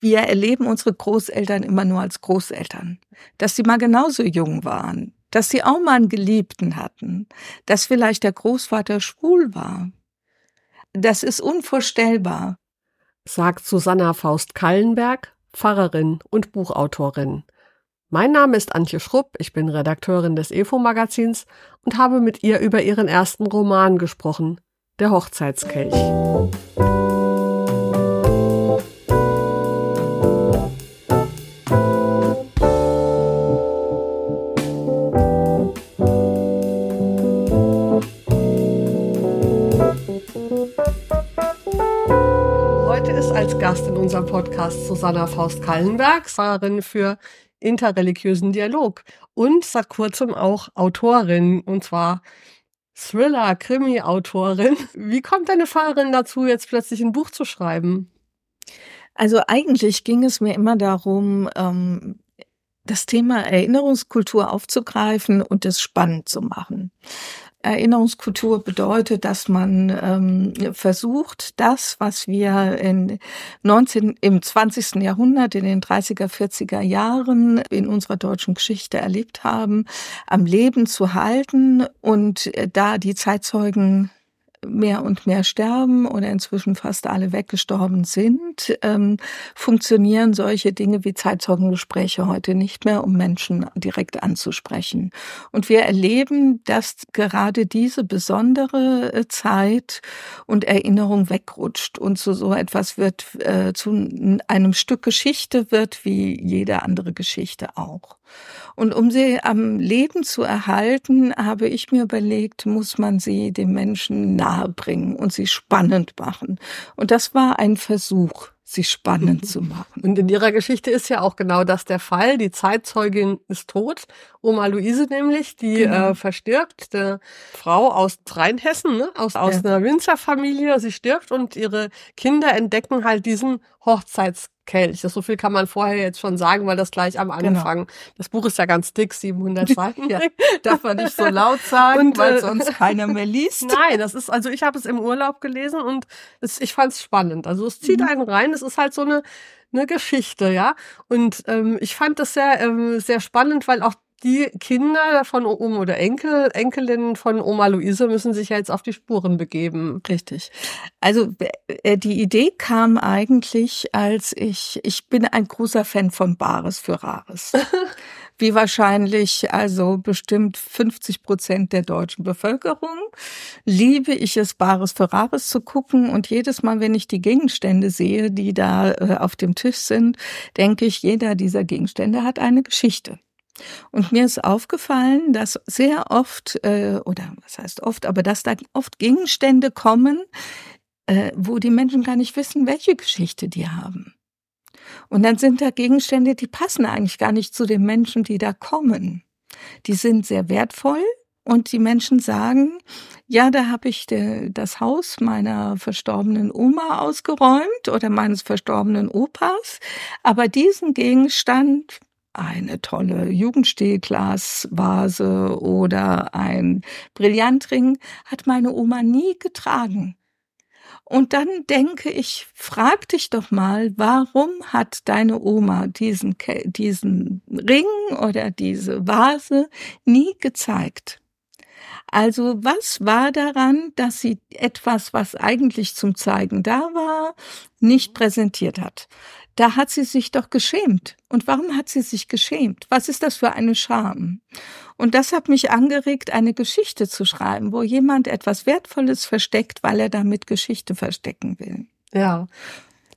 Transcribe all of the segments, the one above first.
wir erleben unsere Großeltern immer nur als Großeltern, dass sie mal genauso jung waren, dass sie auch mal einen Geliebten hatten, dass vielleicht der Großvater schwul war. Das ist unvorstellbar. Sagt Susanna Faust Kallenberg, Pfarrerin und Buchautorin. Mein Name ist Antje Schrupp, ich bin Redakteurin des EFO-Magazins und habe mit ihr über ihren ersten Roman gesprochen, Der Hochzeitskelch. Gast in unserem Podcast Susanna Faust-Kallenberg, Pfarrerin für interreligiösen Dialog und seit kurzem auch Autorin, und zwar Thriller, Krimi-Autorin. Wie kommt deine Pfarrerin dazu, jetzt plötzlich ein Buch zu schreiben? Also eigentlich ging es mir immer darum, ähm, das Thema Erinnerungskultur aufzugreifen und es spannend zu machen. Erinnerungskultur bedeutet, dass man ähm, versucht, das, was wir in 19, im 20. Jahrhundert, in den 30er, 40er Jahren in unserer deutschen Geschichte erlebt haben, am Leben zu halten und äh, da die Zeitzeugen mehr und mehr sterben oder inzwischen fast alle weggestorben sind, ähm, funktionieren solche Dinge wie Zeitzeugengespräche heute nicht mehr, um Menschen direkt anzusprechen. Und wir erleben, dass gerade diese besondere äh, Zeit und Erinnerung wegrutscht und zu so etwas wird, äh, zu einem Stück Geschichte wird, wie jede andere Geschichte auch. Und um sie am Leben zu erhalten, habe ich mir überlegt, muss man sie dem Menschen nahebringen und sie spannend machen. Und das war ein Versuch sie spannend zu machen. Und in ihrer Geschichte ist ja auch genau das der Fall. Die Zeitzeugin ist tot, Oma Luise nämlich, die genau. äh, verstirbt, der Frau aus Rheinhessen, ne? aus, aus ja. einer Winzerfamilie. Sie stirbt und ihre Kinder entdecken halt diesen Hochzeits Kelch. Das so viel kann man vorher jetzt schon sagen, weil das gleich am genau. Anfang. Genau. Das Buch ist ja ganz dick, 700 Seiten. ja, darf man nicht so laut sagen, und, weil äh, sonst keiner mehr liest. Nein, das ist also ich habe es im Urlaub gelesen und es, ich fand es spannend. Also es zieht mhm. einen rein. Es ist halt so eine eine Geschichte, ja. Und ähm, ich fand das sehr ähm, sehr spannend, weil auch die Kinder von Oma oder Enkel, Enkelinnen von Oma Luise müssen sich ja jetzt auf die Spuren begeben. Richtig. Also äh, die Idee kam eigentlich, als ich, ich bin ein großer Fan von Bares für Rares. Wie wahrscheinlich also bestimmt 50 Prozent der deutschen Bevölkerung liebe ich es, Bares für Rares zu gucken. Und jedes Mal, wenn ich die Gegenstände sehe, die da äh, auf dem Tisch sind, denke ich, jeder dieser Gegenstände hat eine Geschichte. Und mir ist aufgefallen, dass sehr oft, äh, oder was heißt oft, aber dass da oft Gegenstände kommen, äh, wo die Menschen gar nicht wissen, welche Geschichte die haben. Und dann sind da Gegenstände, die passen eigentlich gar nicht zu den Menschen, die da kommen. Die sind sehr wertvoll und die Menschen sagen, ja, da habe ich de, das Haus meiner verstorbenen Oma ausgeräumt oder meines verstorbenen Opas, aber diesen Gegenstand eine tolle Jugendstilglasvase oder ein Brillantring hat meine Oma nie getragen. Und dann denke ich, frag dich doch mal, warum hat deine Oma diesen, diesen Ring oder diese Vase nie gezeigt? Also was war daran, dass sie etwas, was eigentlich zum Zeigen da war, nicht präsentiert hat? Da hat sie sich doch geschämt. Und warum hat sie sich geschämt? Was ist das für eine Scham? Und das hat mich angeregt, eine Geschichte zu schreiben, wo jemand etwas Wertvolles versteckt, weil er damit Geschichte verstecken will. Ja.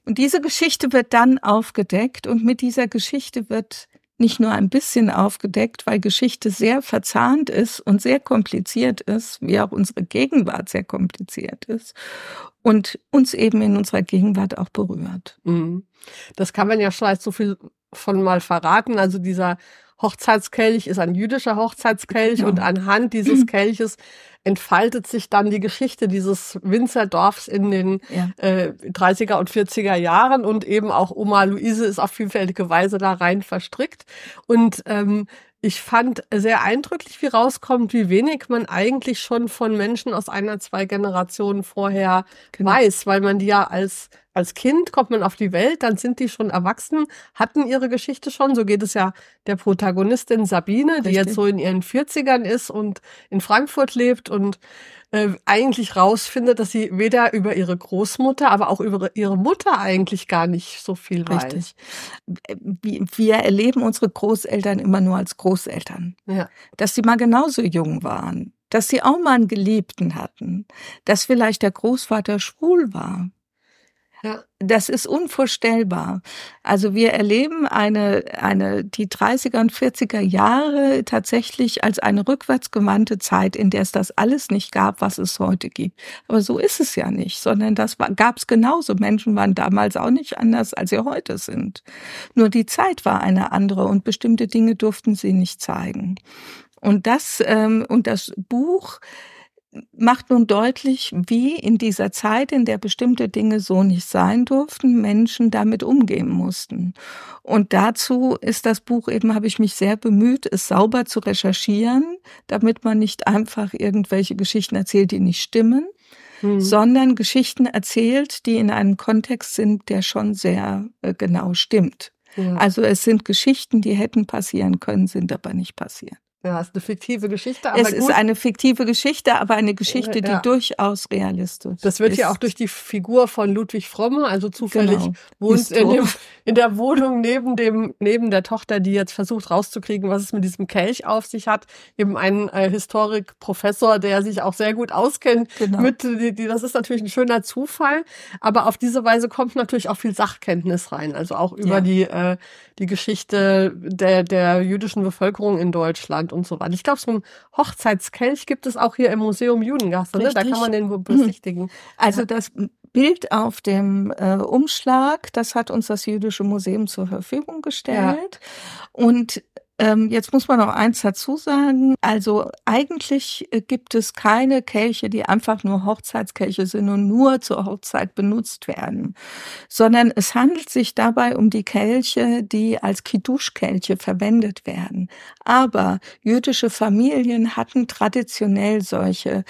Und diese Geschichte wird dann aufgedeckt und mit dieser Geschichte wird nicht nur ein bisschen aufgedeckt, weil Geschichte sehr verzahnt ist und sehr kompliziert ist, wie auch unsere Gegenwart sehr kompliziert ist und uns eben in unserer Gegenwart auch berührt. Mhm. Das kann man ja vielleicht so viel von mal verraten. Also dieser Hochzeitskelch ist ein jüdischer Hochzeitskelch genau. und anhand dieses Kelches entfaltet sich dann die Geschichte dieses Winzerdorfs in den ja. äh, 30er und 40er Jahren und eben auch Oma Luise ist auf vielfältige Weise da rein verstrickt. Und ähm, ich fand sehr eindrücklich, wie rauskommt, wie wenig man eigentlich schon von Menschen aus einer, zwei Generationen vorher genau. weiß, weil man die ja als als Kind kommt man auf die Welt, dann sind die schon erwachsen, hatten ihre Geschichte schon. So geht es ja der Protagonistin Sabine, Richtig. die jetzt so in ihren 40ern ist und in Frankfurt lebt und äh, eigentlich rausfindet, dass sie weder über ihre Großmutter, aber auch über ihre Mutter eigentlich gar nicht so viel Richtig. weiß. Wir erleben unsere Großeltern immer nur als Großeltern. Ja. Dass sie mal genauso jung waren, dass sie auch mal einen Geliebten hatten, dass vielleicht der Großvater schwul war. Das ist unvorstellbar. Also wir erleben eine, eine, die 30er und 40er Jahre tatsächlich als eine rückwärtsgewandte Zeit, in der es das alles nicht gab, was es heute gibt. Aber so ist es ja nicht, sondern das gab es genauso. Menschen waren damals auch nicht anders, als sie heute sind. Nur die Zeit war eine andere und bestimmte Dinge durften sie nicht zeigen. Und das, ähm, und das Buch, macht nun deutlich, wie in dieser Zeit, in der bestimmte Dinge so nicht sein durften, Menschen damit umgehen mussten. Und dazu ist das Buch eben, habe ich mich sehr bemüht, es sauber zu recherchieren, damit man nicht einfach irgendwelche Geschichten erzählt, die nicht stimmen, mhm. sondern Geschichten erzählt, die in einem Kontext sind, der schon sehr äh, genau stimmt. Ja. Also es sind Geschichten, die hätten passieren können, sind aber nicht passiert. Ja, es ist eine fiktive Geschichte. Aber es gut. ist eine fiktive Geschichte, aber eine Geschichte, die ja. durchaus realistisch ist. Das wird ja auch durch die Figur von Ludwig Fromme, also zufällig genau. wohnt in, dem, in, der Wohnung neben dem, neben der Tochter, die jetzt versucht rauszukriegen, was es mit diesem Kelch auf sich hat, eben ein äh, Historikprofessor, der sich auch sehr gut auskennt. Genau. Mit, die, die, das ist natürlich ein schöner Zufall, aber auf diese Weise kommt natürlich auch viel Sachkenntnis rein, also auch über ja. die, äh, die Geschichte der, der jüdischen Bevölkerung in Deutschland und so weiter. Ich glaube, so ein Hochzeitskelch gibt es auch hier im Museum Judengasse. Ne? Da kann man den wohl besichtigen. Also das Bild auf dem äh, Umschlag, das hat uns das Jüdische Museum zur Verfügung gestellt. Ja. Und ähm, jetzt muss man noch eins dazu sagen. Also eigentlich äh, gibt es keine Kelche, die einfach nur Hochzeitskelche sind und nur zur Hochzeit benutzt werden, sondern es handelt sich dabei um die Kelche, die als Kiddush-Kelche verwendet werden. Aber jüdische Familien hatten traditionell solche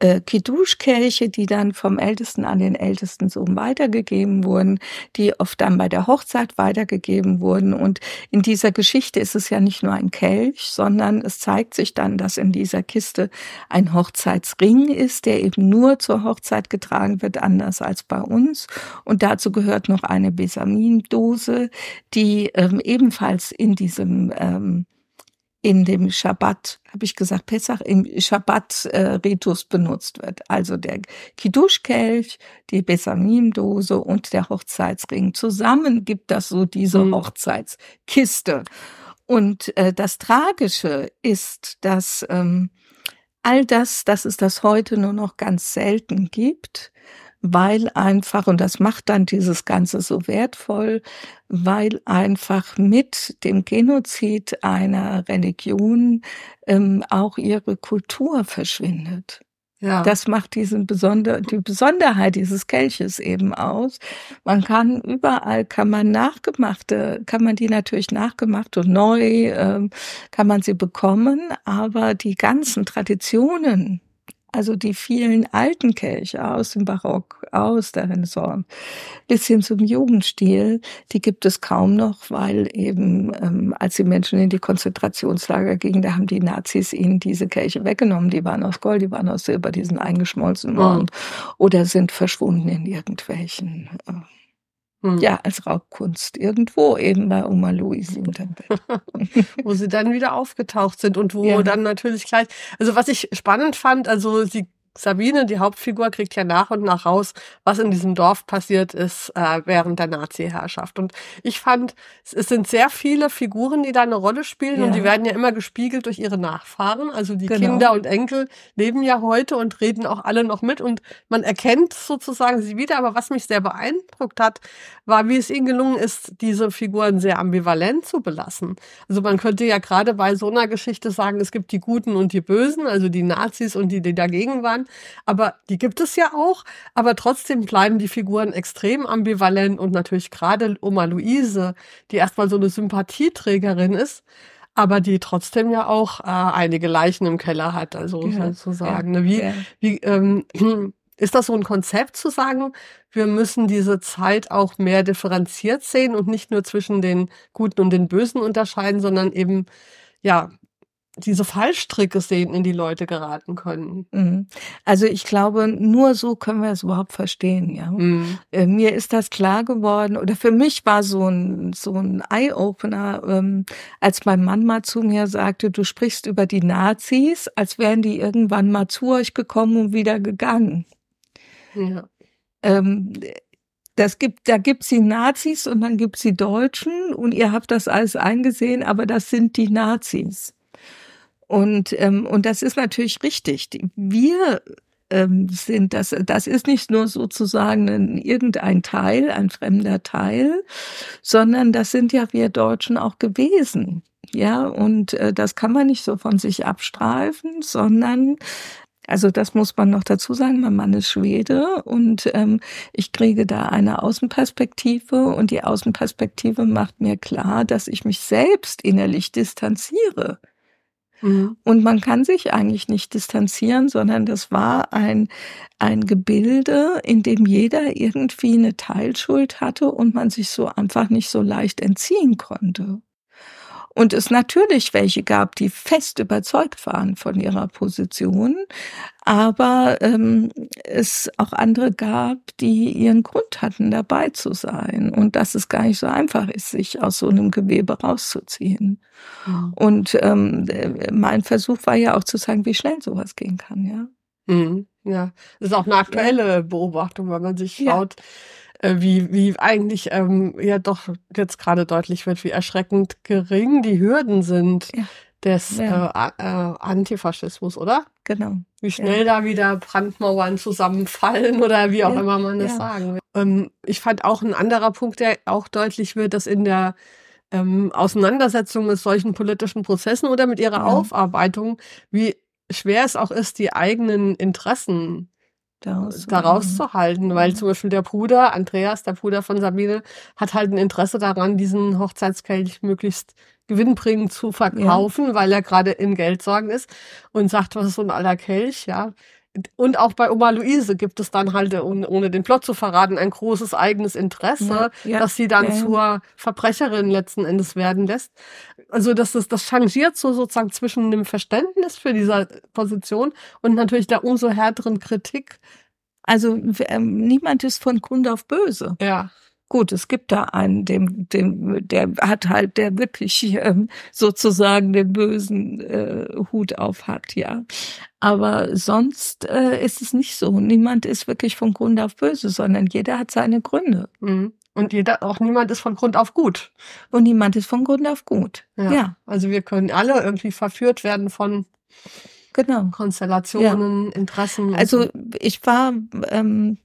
äh, Kiddush-Kelche, die dann vom Ältesten an den ältesten Sohn weitergegeben wurden, die oft dann bei der Hochzeit weitergegeben wurden. Und in dieser Geschichte ist es ja nicht nur ein Kelch, sondern es zeigt sich dann, dass in dieser Kiste ein Hochzeitsring ist, der eben nur zur Hochzeit getragen wird, anders als bei uns. Und dazu gehört noch eine Besamindose, die ähm, ebenfalls in diesem ähm, in dem Schabbat, habe ich gesagt, Pessach im Schabbat-Ritus äh, benutzt wird. Also der Kiddush-Kelch, die Besamim-Dose und der Hochzeitsring. Zusammen gibt das so diese mhm. Hochzeitskiste. Und äh, das Tragische ist, dass ähm, all das, dass es das heute nur noch ganz selten gibt, weil einfach, und das macht dann dieses Ganze so wertvoll, weil einfach mit dem Genozid einer Religion ähm, auch ihre Kultur verschwindet. Ja. Das macht diesen Besonder die Besonderheit dieses Kelches eben aus. Man kann überall, kann man nachgemachte, kann man die natürlich nachgemacht und neu, ähm, kann man sie bekommen, aber die ganzen Traditionen, also die vielen alten Kelche aus dem Barock, aus der Renaissance, bis hin zum Jugendstil, die gibt es kaum noch, weil eben, ähm, als die Menschen in die Konzentrationslager gingen, da haben die Nazis ihnen diese Kelche weggenommen. Die waren aus Gold, die waren aus Silber, die sind eingeschmolzen worden mhm. oder sind verschwunden in irgendwelchen äh, hm. Ja, als Raubkunst irgendwo eben bei Oma Louise wo sie dann wieder aufgetaucht sind und wo ja. dann natürlich gleich, also was ich spannend fand, also sie Sabine, die Hauptfigur, kriegt ja nach und nach raus, was in diesem Dorf passiert ist äh, während der Nazi-Herrschaft. Und ich fand, es sind sehr viele Figuren, die da eine Rolle spielen ja. und die werden ja immer gespiegelt durch ihre Nachfahren. Also die genau. Kinder und Enkel leben ja heute und reden auch alle noch mit und man erkennt sozusagen sie wieder. Aber was mich sehr beeindruckt hat, war, wie es ihnen gelungen ist, diese Figuren sehr ambivalent zu belassen. Also man könnte ja gerade bei so einer Geschichte sagen, es gibt die Guten und die Bösen, also die Nazis und die, die dagegen waren. Aber die gibt es ja auch. Aber trotzdem bleiben die Figuren extrem ambivalent und natürlich gerade Oma Luise, die erstmal so eine Sympathieträgerin ist, aber die trotzdem ja auch äh, einige Leichen im Keller hat, also ja, sozusagen. Ja, wie, ja. wie ähm, ist das so ein Konzept zu sagen, wir müssen diese Zeit auch mehr differenziert sehen und nicht nur zwischen den Guten und den Bösen unterscheiden, sondern eben ja diese Fallstricke sehen, in die Leute geraten können. Mhm. Also ich glaube, nur so können wir es überhaupt verstehen. Ja, mhm. Äh, mir ist das klar geworden oder für mich war so ein so ein Eye-Opener, ähm, als mein Mann mal zu mir sagte, du sprichst über die Nazis, als wären die irgendwann mal zu euch gekommen und wieder gegangen. Ja. Ähm, das gibt, da gibt's die Nazis und dann gibt's die Deutschen und ihr habt das alles eingesehen, aber das sind die Nazis. Und, ähm, und das ist natürlich richtig. Wir ähm, sind das, das ist nicht nur sozusagen ein, irgendein Teil, ein fremder Teil, sondern das sind ja wir Deutschen auch gewesen. Ja, und äh, das kann man nicht so von sich abstreifen, sondern also das muss man noch dazu sagen, mein Mann ist Schwede und ähm, ich kriege da eine Außenperspektive und die Außenperspektive macht mir klar, dass ich mich selbst innerlich distanziere Mhm. Und man kann sich eigentlich nicht distanzieren, sondern das war ein, ein Gebilde, in dem jeder irgendwie eine Teilschuld hatte und man sich so einfach nicht so leicht entziehen konnte. Und es natürlich welche gab, die fest überzeugt waren von ihrer Position, aber ähm, es auch andere gab, die ihren Grund hatten, dabei zu sein und dass es gar nicht so einfach ist, sich aus so einem Gewebe rauszuziehen. Mhm. Und ähm, mein Versuch war ja auch zu sagen, wie schnell sowas gehen kann, ja. Mhm. Ja, das ist auch eine aktuelle Beobachtung, wenn man sich schaut. Ja äh, wie, wie eigentlich ähm, ja doch jetzt gerade deutlich wird, wie erschreckend gering die Hürden sind ja. des ja. Äh, äh, Antifaschismus, oder? Genau. Wie schnell ja. da wieder Brandmauern zusammenfallen oder wie auch immer man das sagen will. Ähm, ich fand auch ein anderer Punkt, der auch deutlich wird, dass in der ähm, Auseinandersetzung mit solchen politischen Prozessen oder mit ihrer Aufarbeitung, wie schwer es auch ist, die eigenen Interessen daraus, daraus zu halten, weil zum Beispiel der Bruder, Andreas, der Bruder von Sabine, hat halt ein Interesse daran, diesen Hochzeitskelch möglichst gewinnbringend zu verkaufen, ja. weil er gerade in Geldsorgen ist und sagt, was ist so ein aller Kelch, ja und auch bei Oma Luise gibt es dann halt, ohne den Plot zu verraten, ein großes eigenes Interesse, ja, ja, dass sie dann ja, zur Verbrecherin letzten Endes werden lässt. Also das ist, das changiert so sozusagen zwischen dem Verständnis für diese Position und natürlich der umso härteren Kritik. Also ähm, niemand ist von Grund auf böse. Ja. Gut, es gibt da einen, dem, dem, der hat halt, der wirklich ähm, sozusagen den bösen äh, Hut auf hat, ja. Aber sonst äh, ist es nicht so. Niemand ist wirklich von Grund auf böse, sondern jeder hat seine Gründe. Mhm. Und jeder, auch niemand ist von Grund auf gut. Und niemand ist von Grund auf gut. Ja. ja. Also wir können alle irgendwie verführt werden von genau. Konstellationen, ja. Interessen. Also ich war ähm,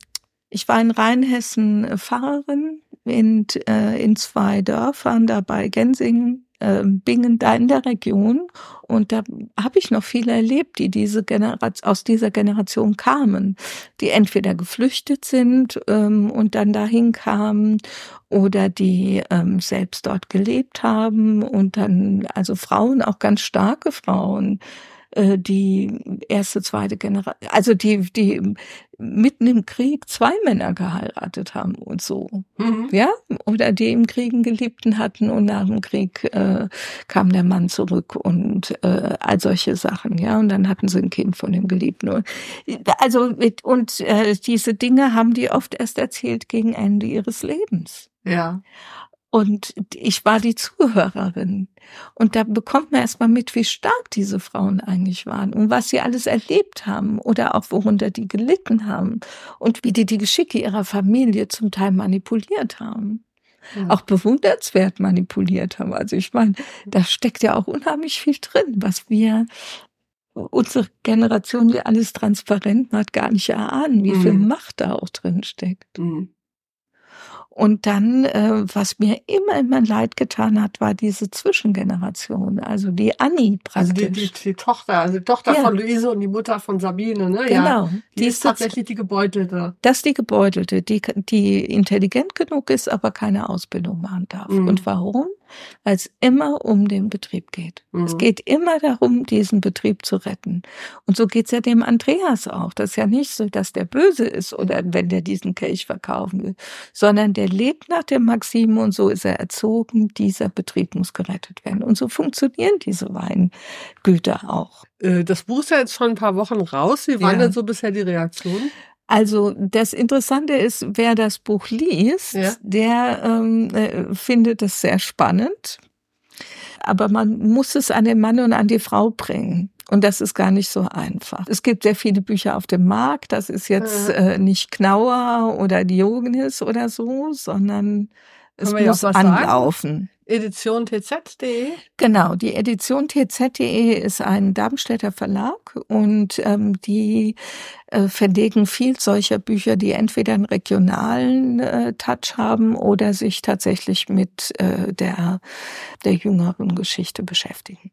ich war in Rheinhessen Pfarrerin in, äh, in zwei Dörfern, da bei Gensingen, äh, Bingen, da in der Region. Und da habe ich noch viele erlebt, die diese Generation, aus dieser Generation kamen, die entweder geflüchtet sind ähm, und dann dahin kamen oder die ähm, selbst dort gelebt haben und dann, also Frauen, auch ganz starke Frauen, äh, die erste, zweite Generation, also die, die mitten im Krieg zwei Männer geheiratet haben und so. Mhm. Ja, oder die im Kriegen Geliebten hatten und nach dem Krieg äh, kam der Mann zurück und äh, all solche Sachen, ja, und dann hatten sie ein Kind von dem Geliebten. Also und äh, diese Dinge haben die oft erst erzählt gegen Ende ihres Lebens. Ja. Und ich war die Zuhörerin. Und da bekommt man erstmal mit, wie stark diese Frauen eigentlich waren und was sie alles erlebt haben oder auch worunter die gelitten haben und wie die die Geschicke ihrer Familie zum Teil manipuliert haben. Ja. Auch bewundernswert manipuliert haben. Also ich meine, da steckt ja auch unheimlich viel drin, was wir unsere Generation, die alles transparent macht, gar nicht erahnen, wie mhm. viel Macht da auch drin steckt. Mhm. Und dann, äh, was mir immer, immer leid getan hat, war diese Zwischengeneration, also die Annie praktisch. Also die, die, die Tochter, also die Tochter ja. von Luise und die Mutter von Sabine, ne? Genau. Ja, die, die ist tatsächlich die Gebeutelte. Das ist die Gebeutelte, die, die intelligent genug ist, aber keine Ausbildung machen darf. Mhm. Und warum? Weil es immer um den Betrieb geht. Mhm. Es geht immer darum, diesen Betrieb zu retten. Und so geht's ja dem Andreas auch. Das ist ja nicht so, dass der böse ist oder wenn der diesen Kelch verkaufen will, sondern der lebt nach der Maxime und so ist er erzogen, dieser Betrieb muss gerettet werden. Und so funktionieren diese Weingüter auch. Äh, das Buch ist ja jetzt schon ein paar Wochen raus. Wie waren ja. denn so bisher die Reaktionen? Also das Interessante ist, wer das Buch liest, ja. der ähm, äh, findet es sehr spannend. Aber man muss es an den Mann und an die Frau bringen. Und das ist gar nicht so einfach. Es gibt sehr viele Bücher auf dem Markt. Das ist jetzt äh, nicht Knauer oder Diogenes oder so, sondern es muss anlaufen. Edition tz.de? Genau, die Edition tz.de ist ein Darmstädter Verlag und ähm, die äh, verlegen viel solcher Bücher, die entweder einen regionalen äh, Touch haben oder sich tatsächlich mit äh, der, der jüngeren Geschichte beschäftigen.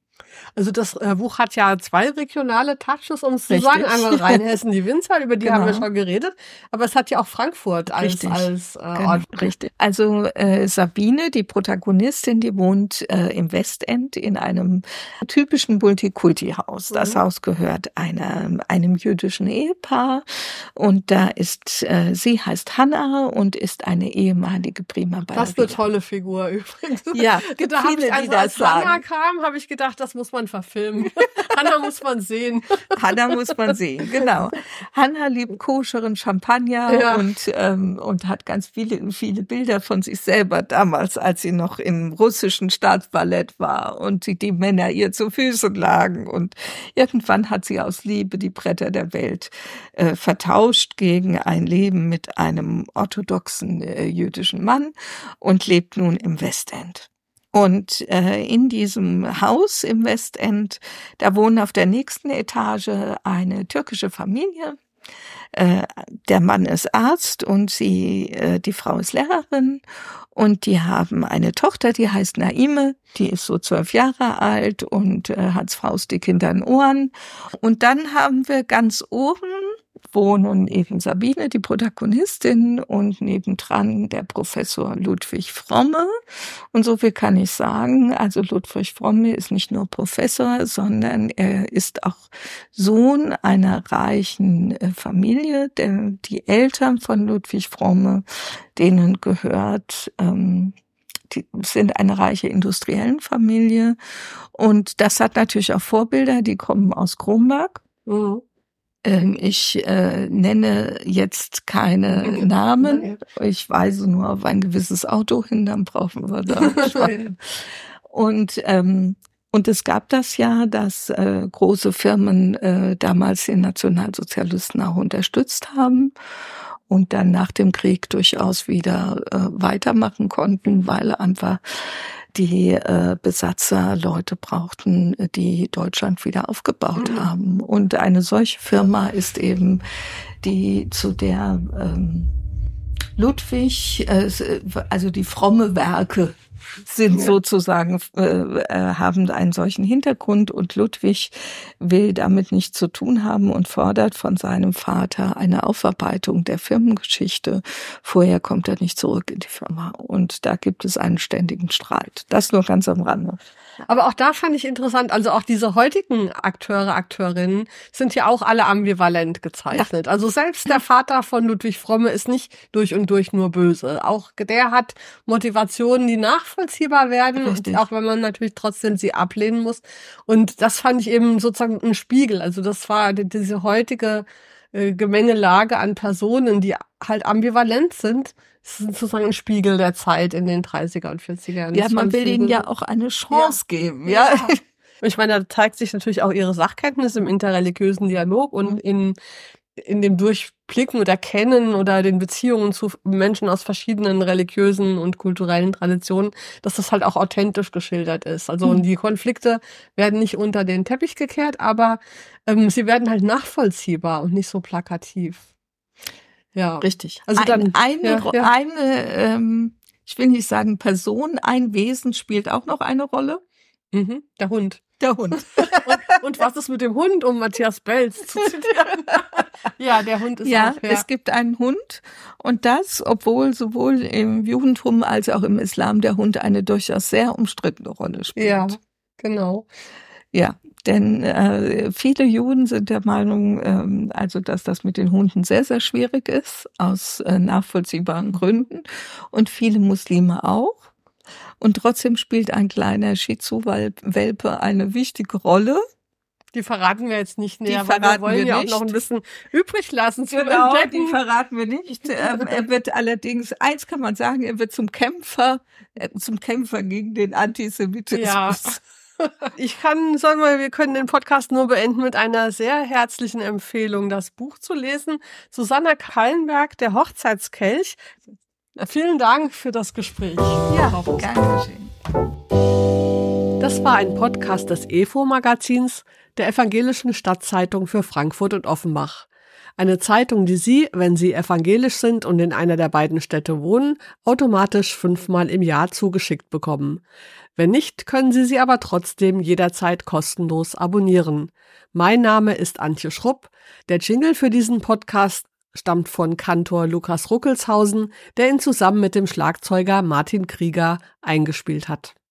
Also das äh, Buch hat ja zwei regionale Touches, um es zu sagen. Einmal Rheinhessen, die Winzer, über die genau. haben wir genau. schon geredet. Aber es hat ja auch Frankfurt als, Richtig. als äh, genau. Ort. Richtig. Also äh, Sabine, die Protagonistin, die wohnt äh, im Westend in einem typischen Multikulti-Haus. Das mhm. Haus gehört einem, einem jüdischen Ehepaar. Und da ist, äh, sie heißt Hanna und ist eine ehemalige Prima. Das ist eine tolle Figur übrigens. Ja, da viele, ich, also, als Hanna kam, habe ich gedacht, das muss man verfilmen. Hanna muss man sehen. Hanna muss man sehen, genau. Hanna liebt koscheren Champagner ja. und, ähm, und hat ganz viele, viele Bilder von sich selber damals, als sie noch im russischen Staatsballett war und die, die Männer ihr zu Füßen lagen. Und irgendwann hat sie aus Liebe die Bretter der Welt äh, vertauscht gegen ein Leben mit einem orthodoxen äh, jüdischen Mann und lebt nun im Westend. Und äh, in diesem Haus im Westend, da wohnen auf der nächsten Etage eine türkische Familie. Äh, der Mann ist Arzt und sie, äh, die Frau ist Lehrerin und die haben eine Tochter, die heißt Naime, die ist so zwölf Jahre alt und äh, hat faustig hinter den Ohren. Und dann haben wir ganz oben wohnen eben Sabine, die Protagonistin, und nebendran der Professor Ludwig Fromme. Und so viel kann ich sagen. Also Ludwig Fromme ist nicht nur Professor, sondern er ist auch Sohn einer reichen äh, Familie. Denn die Eltern von Ludwig Fromme, denen gehört ähm, die sind eine reiche industriellen Familie. Und das hat natürlich auch Vorbilder, die kommen aus Kronberg. Mhm. Ähm, ich äh, nenne jetzt keine Namen. Ich weise nur auf ein gewisses Auto hin, dann brauchen wir da. und ähm, und es gab das ja, dass äh, große Firmen äh, damals den Nationalsozialisten auch unterstützt haben und dann nach dem Krieg durchaus wieder äh, weitermachen konnten, weil einfach die äh, Besatzer Leute brauchten, die Deutschland wieder aufgebaut mhm. haben. Und eine solche Firma ist eben die, zu der ähm, Ludwig, äh, also die fromme Werke sind sozusagen, äh, äh, haben einen solchen Hintergrund und Ludwig will damit nichts zu tun haben und fordert von seinem Vater eine Aufarbeitung der Firmengeschichte. Vorher kommt er nicht zurück in die Firma und da gibt es einen ständigen Streit. Das nur ganz am Rande. Aber auch da fand ich interessant, also auch diese heutigen Akteure, Akteurinnen sind ja auch alle ambivalent gezeichnet. Ja. Also selbst der Vater von Ludwig Fromme ist nicht durch und durch nur böse. Auch der hat Motivationen, die nachvollziehbar werden, Richtig. auch wenn man natürlich trotzdem sie ablehnen muss. Und das fand ich eben sozusagen ein Spiegel. Also das war diese heutige äh, Gemengelage an Personen, die halt ambivalent sind es ist sozusagen ein Spiegel der Zeit in den 30er und 40er Jahren. Ja, man will ihnen ja auch eine Chance ja. geben, ja. ja. Ich meine, da zeigt sich natürlich auch ihre Sachkenntnis im interreligiösen Dialog und mhm. in, in dem Durchblicken oder Kennen oder den Beziehungen zu Menschen aus verschiedenen religiösen und kulturellen Traditionen, dass das halt auch authentisch geschildert ist. Also mhm. und die Konflikte werden nicht unter den Teppich gekehrt, aber ähm, sie werden halt nachvollziehbar und nicht so plakativ. Ja. Richtig. Also dann ein, eine, ja, ja. eine ähm, ich will nicht sagen Person, ein Wesen spielt auch noch eine Rolle. Mhm, der Hund. Der Hund. und, und was ist mit dem Hund, um Matthias Belz zu zitieren? ja, der Hund ist ja, auch. Ja, es gibt einen Hund und das, obwohl sowohl im Judentum als auch im Islam der Hund eine durchaus sehr umstrittene Rolle spielt. Ja, genau. Ja, denn äh, viele Juden sind der Meinung, ähm, also dass das mit den Hunden sehr, sehr schwierig ist, aus äh, nachvollziehbaren Gründen. Und viele Muslime auch. Und trotzdem spielt ein kleiner Shih Tzu-Welpe eine wichtige Rolle. Die verraten wir jetzt nicht näher, weil wir wollen wir ja auch noch ein bisschen übrig lassen zu genau, entdecken. die verraten wir nicht. Ähm, er wird allerdings, eins kann man sagen, er wird zum Kämpfer, äh, zum Kämpfer gegen den Antisemitismus. Ja. Ich kann sagen wir, wir können den Podcast nur beenden mit einer sehr herzlichen Empfehlung, das Buch zu lesen. Susanna Kallenberg, der Hochzeitskelch. Vielen Dank für das Gespräch. Ja, gerne geschehen. Das war ein Podcast des EFO-Magazins, der Evangelischen Stadtzeitung für Frankfurt und Offenbach. Eine Zeitung, die Sie, wenn Sie evangelisch sind und in einer der beiden Städte wohnen, automatisch fünfmal im Jahr zugeschickt bekommen. Wenn nicht, können Sie sie aber trotzdem jederzeit kostenlos abonnieren. Mein Name ist Antje Schrupp. Der Jingle für diesen Podcast stammt von Kantor Lukas Ruckelshausen, der ihn zusammen mit dem Schlagzeuger Martin Krieger eingespielt hat.